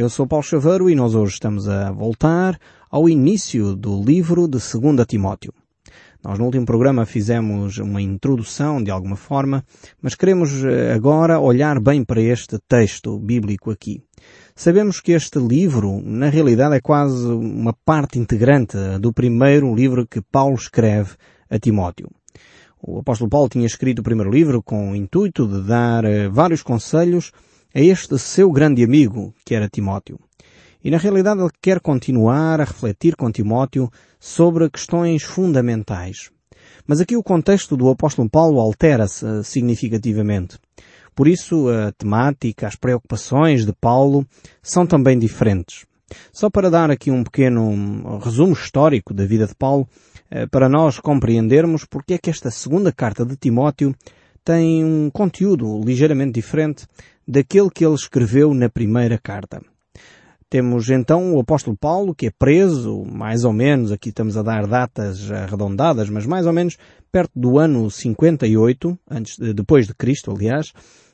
Eu sou Paulo Chaveiro e nós hoje estamos a voltar ao início do livro de 2 Timóteo. Nós no último programa fizemos uma introdução de alguma forma, mas queremos eh, agora olhar bem para este texto bíblico aqui. Sabemos que este livro, na realidade, é quase uma parte integrante do primeiro livro que Paulo escreve a Timóteo. O apóstolo Paulo tinha escrito o primeiro livro com o intuito de dar eh, vários conselhos a este seu grande amigo, que era Timóteo. E na realidade ele quer continuar a refletir com Timóteo sobre questões fundamentais. Mas aqui o contexto do apóstolo Paulo altera-se eh, significativamente. Por isso a temática, as preocupações de Paulo são também diferentes. Só para dar aqui um pequeno resumo histórico da vida de Paulo, eh, para nós compreendermos porque é que esta segunda carta de Timóteo tem um conteúdo ligeiramente diferente daquele que ele escreveu na primeira carta. Temos então o apóstolo Paulo, que é preso, mais ou menos, aqui estamos a dar datas arredondadas, mas mais ou menos perto do ano 58, antes, depois de Cristo, aliás,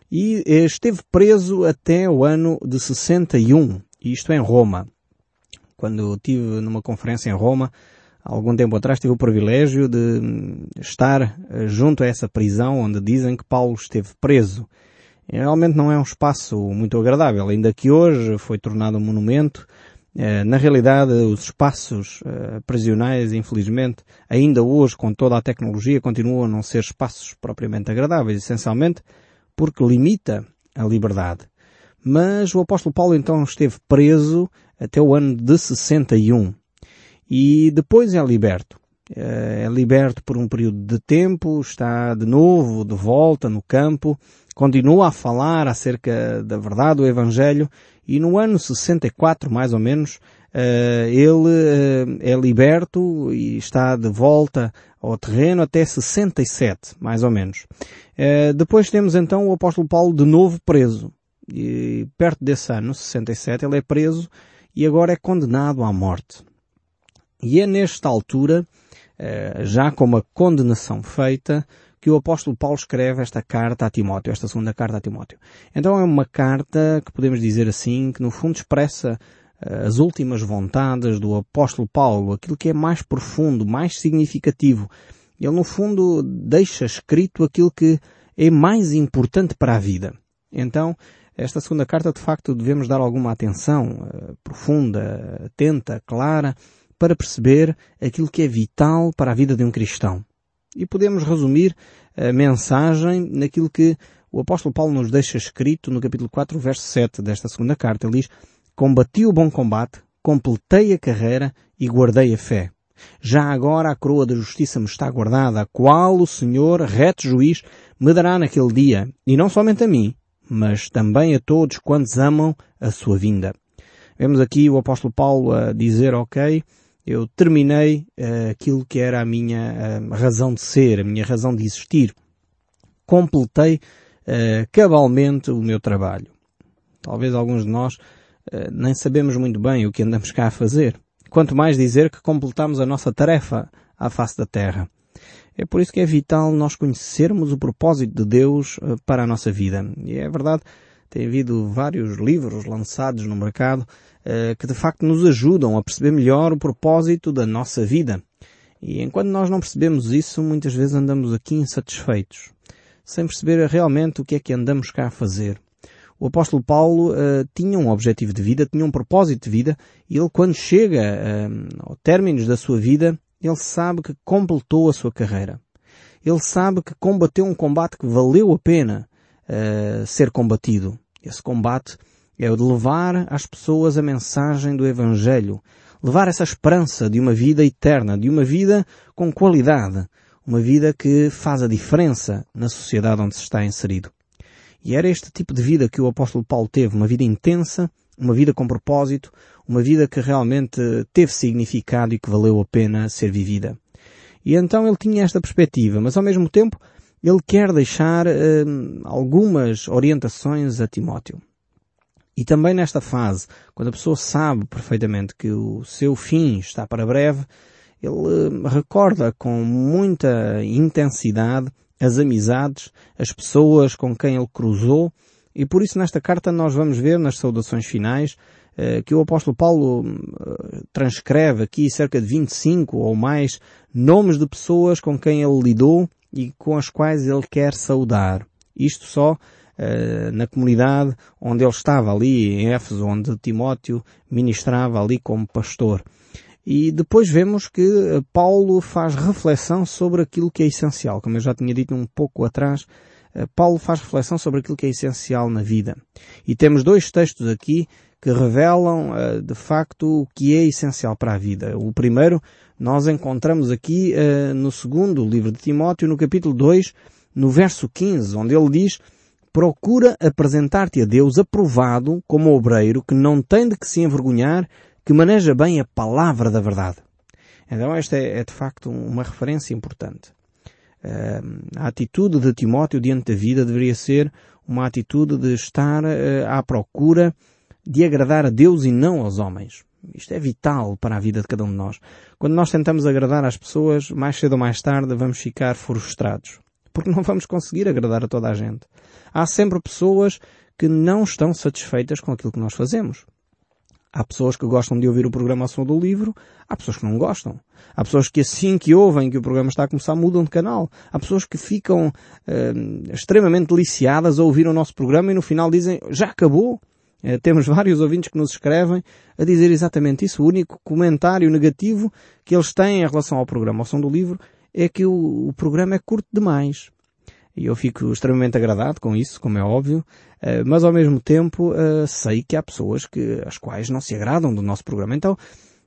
e esteve preso até o ano de 61, isto em Roma. Quando estive numa conferência em Roma, algum tempo atrás, tive o privilégio de estar junto a essa prisão onde dizem que Paulo esteve preso. Realmente não é um espaço muito agradável, ainda que hoje foi tornado um monumento. Eh, na realidade, os espaços eh, prisionais, infelizmente, ainda hoje, com toda a tecnologia, continuam a não ser espaços propriamente agradáveis, essencialmente porque limita a liberdade. Mas o apóstolo Paulo então esteve preso até o ano de 61 e depois é liberto. Eh, é liberto por um período de tempo, está de novo de volta no campo continua a falar acerca da verdade do Evangelho e no ano 64, mais ou menos, eh, ele eh, é liberto e está de volta ao terreno até 67, mais ou menos. Eh, depois temos então o apóstolo Paulo de novo preso. E perto desse ano, 67, ele é preso e agora é condenado à morte. E é nesta altura, já com uma condenação feita, que o apóstolo Paulo escreve esta carta a Timóteo, esta segunda carta a Timóteo. Então é uma carta que podemos dizer assim, que no fundo expressa uh, as últimas vontades do apóstolo Paulo, aquilo que é mais profundo, mais significativo. Ele no fundo deixa escrito aquilo que é mais importante para a vida. Então, esta segunda carta de facto devemos dar alguma atenção uh, profunda, atenta, clara, para perceber aquilo que é vital para a vida de um cristão. E podemos resumir a mensagem naquilo que o apóstolo Paulo nos deixa escrito no capítulo 4, verso 7 desta segunda carta. Ele diz, Combati o bom combate, completei a carreira e guardei a fé. Já agora a coroa da justiça me está guardada, a qual o Senhor, reto juiz, me dará naquele dia, e não somente a mim, mas também a todos quantos amam a sua vinda. Vemos aqui o apóstolo Paulo a dizer, ok, eu terminei uh, aquilo que era a minha uh, razão de ser, a minha razão de existir. Completei uh, cabalmente o meu trabalho. Talvez alguns de nós nem sabemos muito bem o que andamos cá a fazer. Quanto mais dizer que completamos a nossa tarefa à face da terra. É por isso que é vital nós conhecermos o propósito de Deus para a nossa vida. E é verdade, tem havido vários livros lançados no mercado eh, que de facto nos ajudam a perceber melhor o propósito da nossa vida. E enquanto nós não percebemos isso, muitas vezes andamos aqui insatisfeitos, sem perceber realmente o que é que andamos cá a fazer. O apóstolo Paulo uh, tinha um objetivo de vida, tinha um propósito de vida, e ele quando chega uh, ao término da sua vida, ele sabe que completou a sua carreira. Ele sabe que combateu um combate que valeu a pena uh, ser combatido. Esse combate é o de levar às pessoas a mensagem do Evangelho, levar essa esperança de uma vida eterna, de uma vida com qualidade, uma vida que faz a diferença na sociedade onde se está inserido. E era este tipo de vida que o apóstolo Paulo teve, uma vida intensa, uma vida com propósito, uma vida que realmente teve significado e que valeu a pena ser vivida. E então ele tinha esta perspectiva, mas ao mesmo tempo ele quer deixar hum, algumas orientações a Timóteo. E também nesta fase, quando a pessoa sabe perfeitamente que o seu fim está para breve, ele hum, recorda com muita intensidade as amizades, as pessoas com quem ele cruzou, e por isso nesta carta nós vamos ver nas saudações finais que o apóstolo Paulo transcreve aqui cerca de 25 ou mais nomes de pessoas com quem ele lidou e com as quais ele quer saudar. Isto só uh, na comunidade onde ele estava ali em Éfeso, onde Timóteo ministrava ali como pastor. E depois vemos que Paulo faz reflexão sobre aquilo que é essencial. Como eu já tinha dito um pouco atrás, eh, Paulo faz reflexão sobre aquilo que é essencial na vida. E temos dois textos aqui que revelam de facto o que é essencial para a vida. O primeiro nós encontramos aqui uh, no segundo livro de Timóteo, no capítulo 2, no verso 15, onde ele diz Procura apresentar-te a Deus aprovado como obreiro que não tem de que se envergonhar, que maneja bem a palavra da verdade. Então esta é, é de facto uma referência importante. Uh, a atitude de Timóteo diante da vida deveria ser uma atitude de estar uh, à procura de agradar a Deus e não aos homens. Isto é vital para a vida de cada um de nós. Quando nós tentamos agradar às pessoas, mais cedo ou mais tarde vamos ficar frustrados. Porque não vamos conseguir agradar a toda a gente. Há sempre pessoas que não estão satisfeitas com aquilo que nós fazemos. Há pessoas que gostam de ouvir o programa ao som do livro, há pessoas que não gostam. Há pessoas que assim que ouvem que o programa está a começar mudam de canal. Há pessoas que ficam uh, extremamente deliciadas a ouvir o nosso programa e no final dizem já acabou. Uh, temos vários ouvintes que nos escrevem a dizer exatamente isso. O único comentário negativo que eles têm em relação ao programa ao som do livro é que o, o programa é curto demais. E eu fico extremamente agradado com isso, como é óbvio, eh, mas ao mesmo tempo eh, sei que há pessoas que, as quais não se agradam do nosso programa. Então,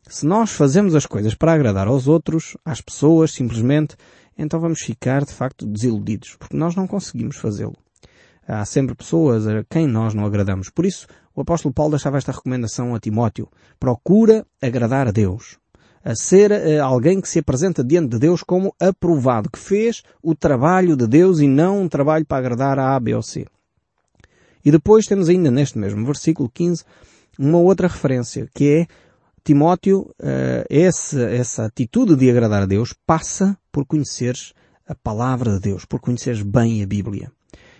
se nós fazemos as coisas para agradar aos outros, às pessoas, simplesmente, então vamos ficar de facto desiludidos, porque nós não conseguimos fazê-lo. Há sempre pessoas a quem nós não agradamos. Por isso, o apóstolo Paulo deixava esta recomendação a Timóteo. Procura agradar a Deus a ser uh, alguém que se apresenta diante de Deus como aprovado, que fez o trabalho de Deus e não um trabalho para agradar a A, B ou C. E depois temos ainda neste mesmo versículo 15 uma outra referência, que é Timóteo, essa, essa atitude de agradar a Deus passa por conheceres a palavra de Deus, por conheceres bem a Bíblia.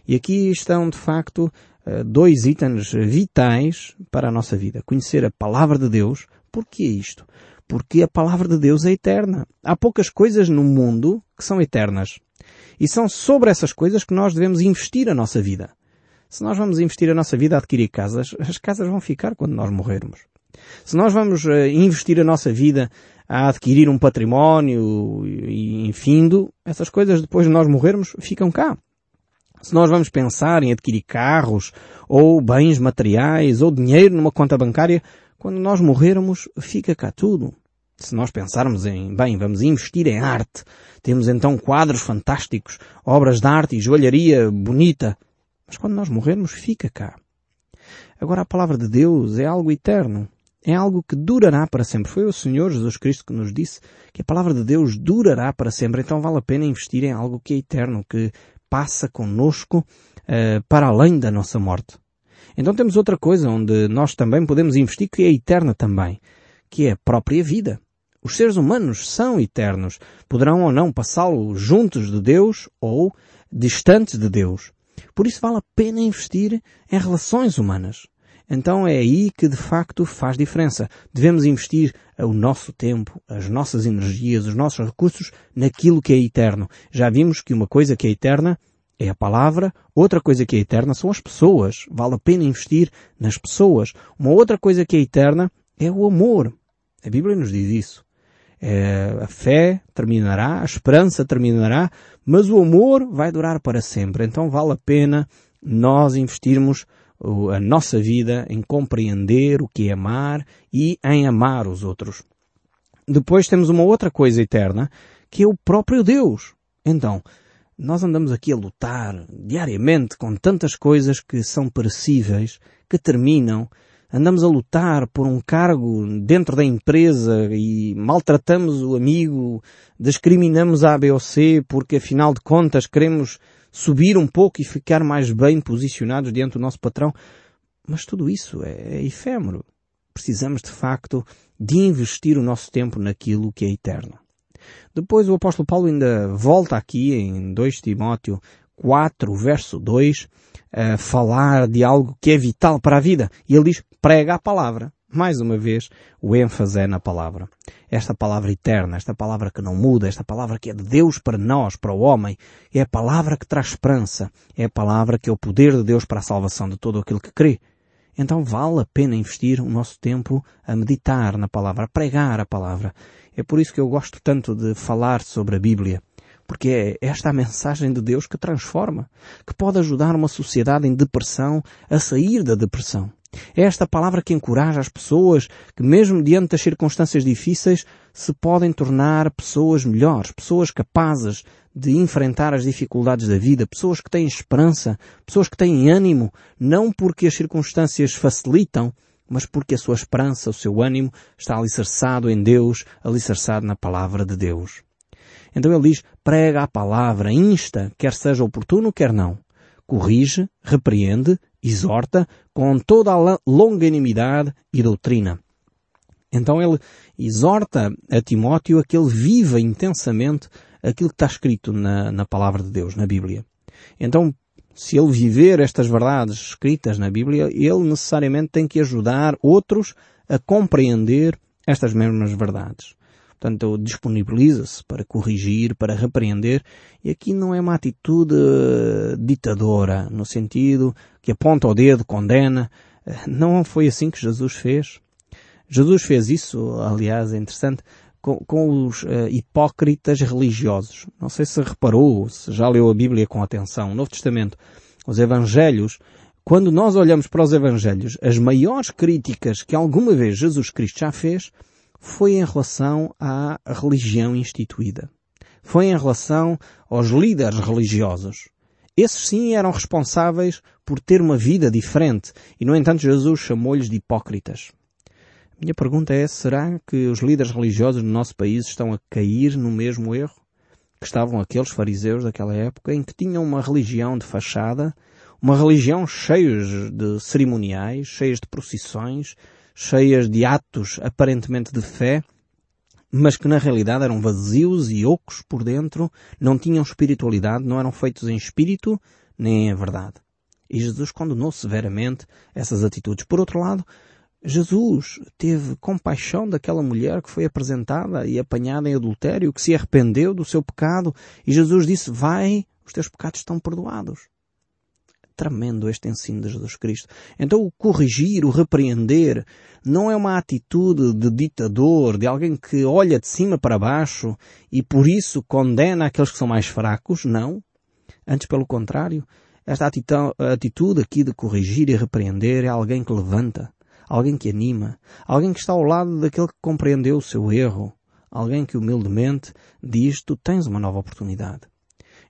E aqui estão, de facto, uh, dois itens vitais para a nossa vida. Conhecer a palavra de Deus. Por que isto? porque a palavra de Deus é eterna. Há poucas coisas no mundo que são eternas. E são sobre essas coisas que nós devemos investir a nossa vida. Se nós vamos investir a nossa vida a adquirir casas, as casas vão ficar quando nós morrermos. Se nós vamos uh, investir a nossa vida a adquirir um património e infindo, essas coisas depois de nós morrermos ficam cá. Se nós vamos pensar em adquirir carros, ou bens materiais, ou dinheiro numa conta bancária, quando nós morrermos, fica cá tudo. Se nós pensarmos em, bem, vamos investir em arte, temos então quadros fantásticos, obras de arte e joalharia bonita, mas quando nós morrermos, fica cá. Agora a palavra de Deus é algo eterno. É algo que durará para sempre. Foi o Senhor Jesus Cristo que nos disse que a palavra de Deus durará para sempre. Então vale a pena investir em algo que é eterno, que passa conosco uh, para além da nossa morte. Então temos outra coisa onde nós também podemos investir que é eterna também, que é a própria vida. Os seres humanos são eternos. Poderão ou não passá-lo juntos de Deus ou distantes de Deus. Por isso vale a pena investir em relações humanas. Então é aí que de facto faz diferença. Devemos investir o nosso tempo, as nossas energias, os nossos recursos naquilo que é eterno. Já vimos que uma coisa que é eterna é a palavra, outra coisa que é eterna são as pessoas. Vale a pena investir nas pessoas. Uma outra coisa que é eterna é o amor. A Bíblia nos diz isso. É, a fé terminará, a esperança terminará, mas o amor vai durar para sempre. Então vale a pena nós investirmos a nossa vida em compreender o que é amar e em amar os outros. Depois temos uma outra coisa eterna, que é o próprio Deus. Então, nós andamos aqui a lutar diariamente com tantas coisas que são perecíveis, que terminam. Andamos a lutar por um cargo dentro da empresa e maltratamos o amigo, discriminamos a A, B ou C porque afinal de contas queremos subir um pouco e ficar mais bem posicionados diante do nosso patrão. Mas tudo isso é, é efêmero. Precisamos de facto de investir o nosso tempo naquilo que é eterno. Depois o apóstolo Paulo ainda volta aqui em 2 Timóteo 4, verso 2, a falar de algo que é vital para a vida. E ele diz, prega a palavra. Mais uma vez, o ênfase é na palavra. Esta palavra eterna, esta palavra que não muda, esta palavra que é de Deus para nós, para o homem, é a palavra que traz esperança, é a palavra que é o poder de Deus para a salvação de todo aquele que crê. Então vale a pena investir o nosso tempo a meditar na palavra, a pregar a palavra. É por isso que eu gosto tanto de falar sobre a Bíblia. Porque é esta a mensagem de Deus que transforma, que pode ajudar uma sociedade em depressão a sair da depressão. É esta palavra que encoraja as pessoas que, mesmo diante das circunstâncias difíceis, se podem tornar pessoas melhores, pessoas capazes de enfrentar as dificuldades da vida, pessoas que têm esperança, pessoas que têm ânimo, não porque as circunstâncias facilitam, mas porque a sua esperança, o seu ânimo está alicerçado em Deus, alicerçado na palavra de Deus. Então ele diz, prega a palavra, insta, quer seja oportuno, quer não. Corrige, repreende, exorta, com toda a longanimidade e doutrina. Então ele exorta a Timóteo a que ele viva intensamente aquilo que está escrito na, na palavra de Deus, na Bíblia. Então, se ele viver estas verdades escritas na Bíblia, ele necessariamente tem que ajudar outros a compreender estas mesmas verdades. Portanto, disponibiliza-se para corrigir, para repreender, e aqui não é uma atitude eh, ditadora, no sentido que aponta o dedo, condena. Eh, não foi assim que Jesus fez. Jesus fez isso, aliás, é interessante, com, com os uh, hipócritas religiosos. Não sei se reparou, se já leu a Bíblia com atenção. O Novo Testamento, os Evangelhos, quando nós olhamos para os Evangelhos, as maiores críticas que alguma vez Jesus Cristo já fez foi em relação à religião instituída. Foi em relação aos líderes religiosos. Esses sim eram responsáveis por ter uma vida diferente e, no entanto, Jesus chamou-lhes de hipócritas. Minha pergunta é, será que os líderes religiosos do nosso país estão a cair no mesmo erro que estavam aqueles fariseus daquela época em que tinham uma religião de fachada, uma religião cheios de cerimoniais, cheias de procissões, cheias de atos aparentemente de fé, mas que na realidade eram vazios e ocos por dentro, não tinham espiritualidade, não eram feitos em espírito nem em verdade. E Jesus condenou severamente essas atitudes. Por outro lado, Jesus teve compaixão daquela mulher que foi apresentada e apanhada em adultério, que se arrependeu do seu pecado, e Jesus disse, vai, os teus pecados estão perdoados tremendo este ensino de Jesus Cristo. Então o corrigir, o repreender, não é uma atitude de ditador, de alguém que olha de cima para baixo e por isso condena aqueles que são mais fracos, não. Antes pelo contrário, esta atitude aqui de corrigir e repreender é alguém que levanta, alguém que anima, alguém que está ao lado daquele que compreendeu o seu erro, alguém que humildemente diz, tu tens uma nova oportunidade.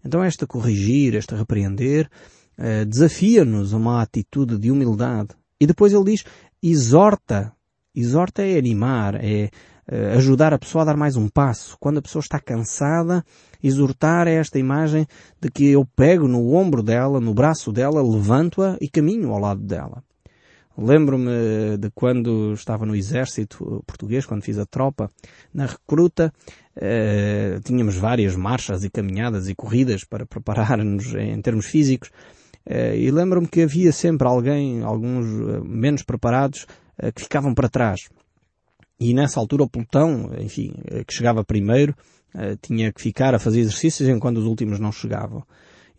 Então esta corrigir, esta repreender, uh, desafia-nos a uma atitude de humildade. E depois ele diz, exorta. Exorta é animar, é uh, ajudar a pessoa a dar mais um passo. Quando a pessoa está cansada, exortar é esta imagem de que eu pego no ombro dela, no braço dela, levanto-a e caminho ao lado dela. Lembro-me de quando estava no exército português, quando fiz a tropa, na recruta, eh, tínhamos várias marchas e caminhadas e corridas para preparar-nos em termos físicos, eh, e lembro-me que havia sempre alguém, alguns eh, menos preparados, eh, que ficavam para trás. E nessa altura o pelotão, enfim, que chegava primeiro, tinha que ficar a fazer exercícios enquanto os últimos não chegavam.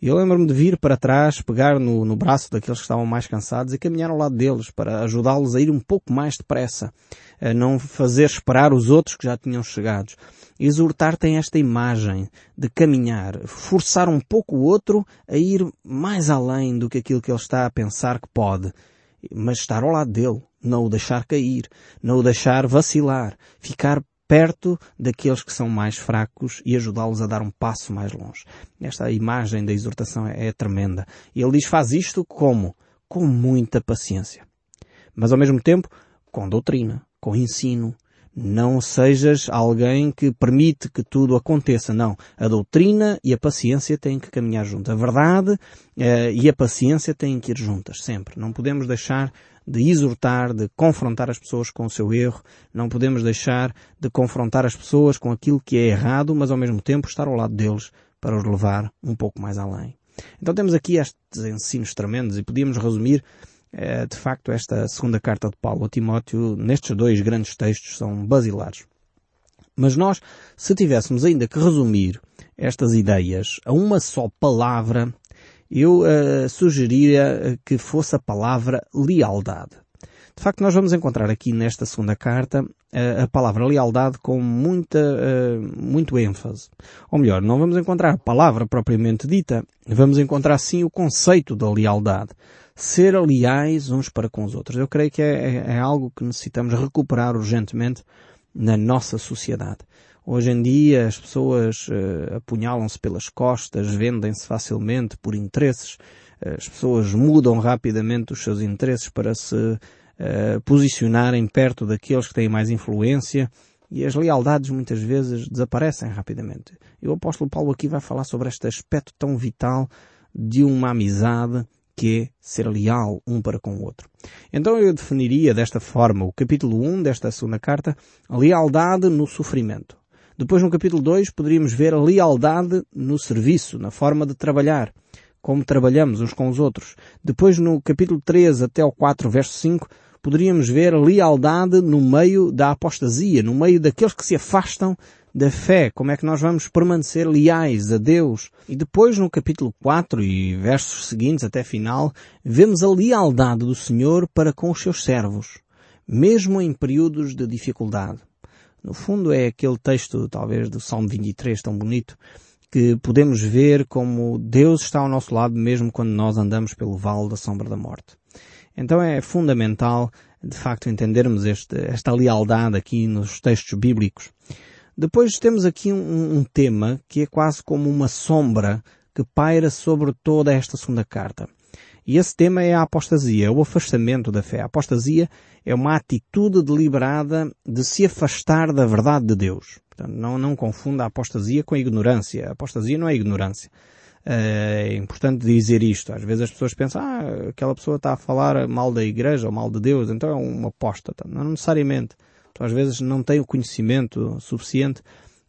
Eu lembro-me de vir para trás, pegar no, no, braço daqueles que estavam mais cansados e caminhar ao lado deles para ajudá-los a ir um pouco mais depressa, a não fazer esperar os outros que já tinham chegado. Exortar tem esta imagem de caminhar, forçar um pouco o outro a ir mais além do que aquilo que ele está a pensar que pode, mas estar ao lado dele, não o deixar cair, não o deixar vacilar, ficar perto daqueles que são mais fracos e ajudá-los a dar um passo mais longe. Esta imagem da exortação é, é tremenda. E ele diz, faz isto como? Com muita paciência. Mas ao mesmo tempo, com doutrina, com ensino. Não sejas alguém que permite que tudo aconteça. Não. A doutrina e a paciência têm que caminhar juntas. A verdade uh, e a paciência têm que ir juntas, sempre. Não podemos deixar de exortar, de confrontar as pessoas com o seu erro. Não podemos deixar de confrontar as pessoas com aquilo que é errado, mas ao mesmo tempo estar ao lado deles para os levar um pouco mais além. Então temos aqui estes ensinos tremendos e podíamos resumir eh, de facto, esta segunda carta de Paulo a Timóteo, nestes dois grandes textos, são basilares. Mas nós, se tivéssemos ainda que resumir estas ideias a uma só palavra, eu uh, sugeriria que fosse a palavra lealdade. De facto, nós vamos encontrar aqui nesta segunda carta uh, a palavra lealdade com muita, uh, muito ênfase. Ou melhor, não vamos encontrar a palavra propriamente dita, vamos encontrar sim o conceito da lealdade. Ser leais uns para com os outros. Eu creio que é, é, é algo que necessitamos recuperar urgentemente na nossa sociedade. Hoje em dia as pessoas uh, apunhalam-se pelas costas, vendem-se facilmente por interesses, as pessoas mudam rapidamente os seus interesses para se uh, posicionarem perto daqueles que têm mais influência e as lealdades muitas vezes desaparecem rapidamente. E o apóstolo Paulo aqui vai falar sobre este aspecto tão vital de uma amizade que é ser leal um para com o outro. Então eu definiria desta forma o capítulo 1 desta segunda carta, lealdade no sofrimento. Depois no capítulo 2 poderíamos ver a lealdade no serviço, na forma de trabalhar, como trabalhamos uns com os outros. Depois no capítulo 3 até o 4 verso 5 poderíamos ver lealdade no meio da apostasia, no meio daqueles que se afastam da fé, como é que nós vamos permanecer leais a Deus. E depois no capítulo 4 e versos seguintes até final, vemos a lealdade do Senhor para com os seus servos, mesmo em períodos de dificuldade. No fundo é aquele texto, talvez, do Salmo 23, tão bonito, que podemos ver como Deus está ao nosso lado mesmo quando nós andamos pelo vale da sombra da morte. Então é fundamental, de facto, entendermos este, esta lealdade aqui nos textos bíblicos. Depois temos aqui um, um tema que é quase como uma sombra que paira sobre toda esta segunda carta. E esse tema é a apostasia, é o afastamento da fé. A apostasia é uma atitude deliberada de se afastar da verdade de Deus. Portanto, não, não confunda a apostasia com a ignorância. A apostasia não é ignorância. Eh, é importante dizer isto. Às vezes as pessoas pensam, ah, aquela pessoa está a falar mal da igreja ou mal de Deus, então é um apóstata. Não necessariamente. Então, às vezes não tem o conhecimento suficiente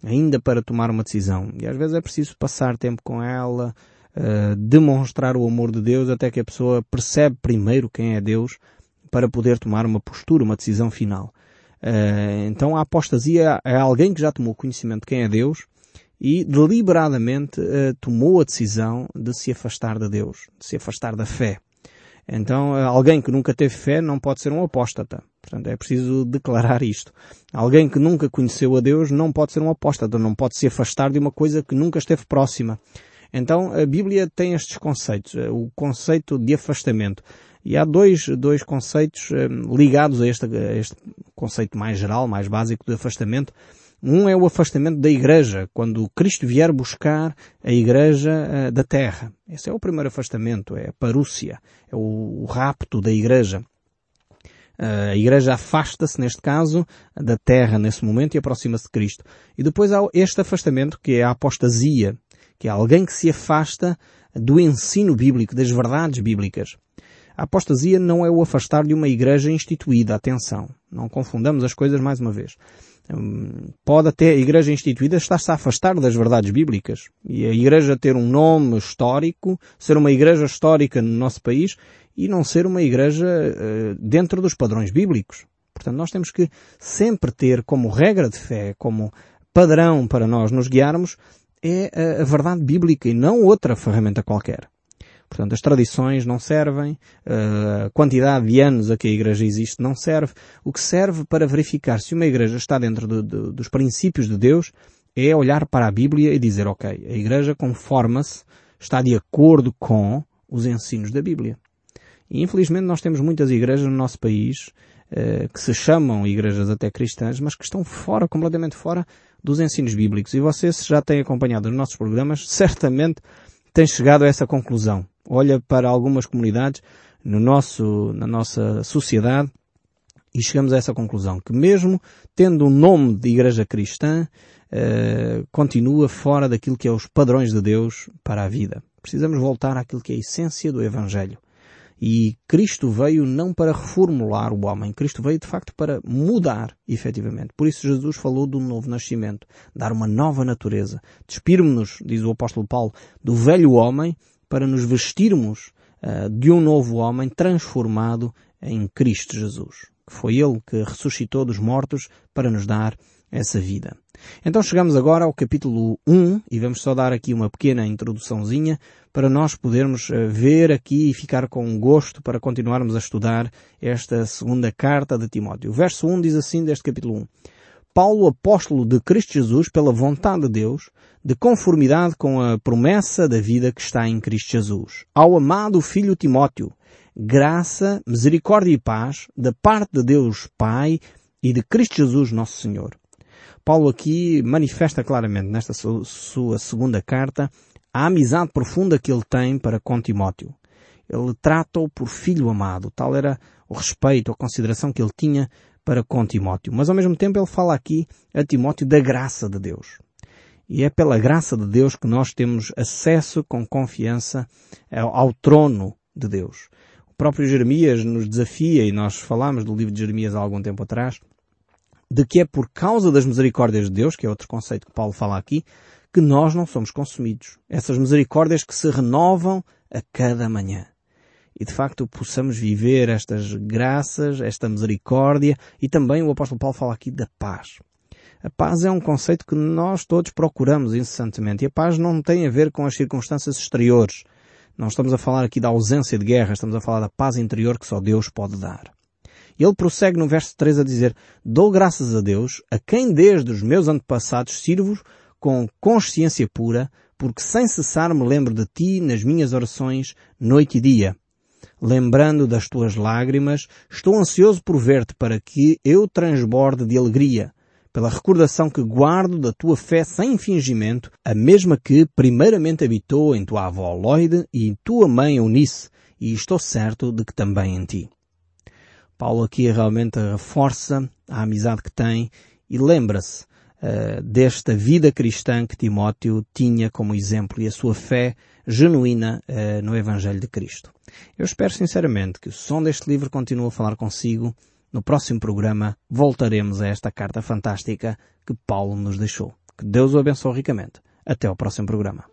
ainda para tomar uma decisão. E às vezes é preciso passar tempo com ela, uh, demonstrar o amor de Deus até que a pessoa percebe primeiro quem é Deus para poder tomar uma postura, uma decisão final. Uh, então a apostasia é alguém que já tomou conhecimento de quem é Deus e deliberadamente uh, tomou a decisão de se afastar de Deus, de se afastar da fé. Então, alguém que nunca teve fé não pode ser um apóstata. Portanto, é preciso declarar isto. Alguém que nunca conheceu a Deus não pode ser um apóstata, não pode se afastar de uma coisa que nunca esteve próxima. Então a Bíblia tem estes conceitos, eh, o conceito de afastamento. E há dois, dois conceitos eh, ligados a este, a este conceito mais geral, mais básico de afastamento. Um é o afastamento da igreja, quando Cristo vier buscar a igreja uh, da terra. Esse é o primeiro afastamento, é a parúcia, é o, o rapto da igreja. Uh, a igreja afasta-se, neste caso, da terra nesse momento e aproxima-se de Cristo. E depois há este afastamento, que é a apostasia, que é alguém que se afasta do ensino bíblico, das verdades bíblicas. A apostasia não é o afastar de uma igreja instituída, atenção. Não confundamos as coisas mais uma vez. Hum, pode até a igreja instituída estar-se a afastar das verdades bíblicas. E a igreja ter um nome histórico, ser uma igreja histórica no nosso país e não ser uma igreja uh, dentro dos padrões bíblicos. Portanto, nós temos que sempre ter como regra de fé, como padrão para nós nos guiarmos, é a, verdade bíblica e não outra ferramenta qualquer. Portanto, as tradições não servem, a quantidade de anos a que a Igreja existe não serve. O que serve para verificar se uma Igreja está dentro de, de, dos princípios de Deus é olhar para a Bíblia e dizer, ok, a Igreja conforma-se, está de acordo com os ensinos da Bíblia. E infelizmente nós temos muitas igrejas no nosso país eh, que se chamam igrejas até cristãs, mas que estão fora, completamente fora dos ensinos bíblicos. E você, se já tem acompanhado os nossos programas, certamente tem chegado a essa conclusão. Olha para algumas comunidades no nosso, na nossa sociedade e chegamos a essa conclusão, que mesmo tendo um nome de igreja cristã, eh, continua fora daquilo que é os padrões de Deus para a vida. Precisamos voltar àquilo que é a essência do Evangelho. E Cristo veio não para reformular o homem, Cristo veio de facto para mudar, efetivamente. Por isso Jesus falou do novo nascimento, dar uma nova natureza. Despirmos-nos, diz o apóstolo Paulo, do velho homem para nos vestirmos uh, de um novo homem transformado em Cristo Jesus. Foi Ele que ressuscitou dos mortos para nos dar essa vida. Então chegamos agora ao capítulo 1 e vamos só dar aqui uma pequena introduçãozinha para nós podermos eh, ver aqui e ficar com gosto para continuarmos a estudar esta segunda carta de Timóteo. O verso 1 diz assim deste capítulo 1. Paulo, apóstolo de Cristo Jesus, pela vontade de Deus, de conformidade com a promessa da vida que está em Cristo Jesus. Ao amado filho Timóteo, graça, misericórdia e paz da parte de Deus Pai e de Cristo Jesus nosso Senhor. Paulo aqui manifesta claramente nesta sua segunda carta a amizade profunda que ele tem para com Timóteo. Ele trata-o por filho amado. Tal era o respeito, a consideração que ele tinha para com Timóteo. Mas ao mesmo tempo ele fala aqui a Timóteo da graça de Deus. E é pela graça de Deus que nós temos acesso com confiança ao, trono de Deus. O próprio Jeremias nos desafia, e nós falámos do livro de Jeremias há algum tempo atrás, de que é por causa das misericórdias de Deus, que é outro conceito que Paulo fala aqui, que nós não somos consumidos. Essas misericórdias que se renovam a cada manhã. E de facto possamos viver estas graças, esta misericórdia e também o apóstolo Paulo fala aqui da paz. A paz é um conceito que nós todos procuramos incessantemente e a paz não tem a ver com as circunstâncias exteriores. Não estamos a falar aqui da ausência de guerra, estamos a falar da paz interior que só Deus pode dar. Ele prossegue no verso 3 a dizer, Dou graças a Deus, a quem desde os meus antepassados sirvo com consciência pura, porque sem cessar me lembro de ti nas minhas orações, noite e dia. Lembrando das tuas lágrimas, estou ansioso por ver-te para que eu transborde de alegria, pela recordação que guardo da tua fé sem fingimento, a mesma que primeiramente habitou em tua avó Loide e em tua mãe Eunice, e estou certo de que também em ti. Paulo aqui realmente reforça a amizade que tem e lembra-se uh, desta vida cristã que Timóteo tinha como exemplo e a sua fé genuína uh, no Evangelho de Cristo. Eu espero sinceramente que o som deste livro continue a falar consigo. No próximo programa voltaremos a esta carta fantástica que Paulo nos deixou. Que Deus o abençoe ricamente. Até ao próximo programa.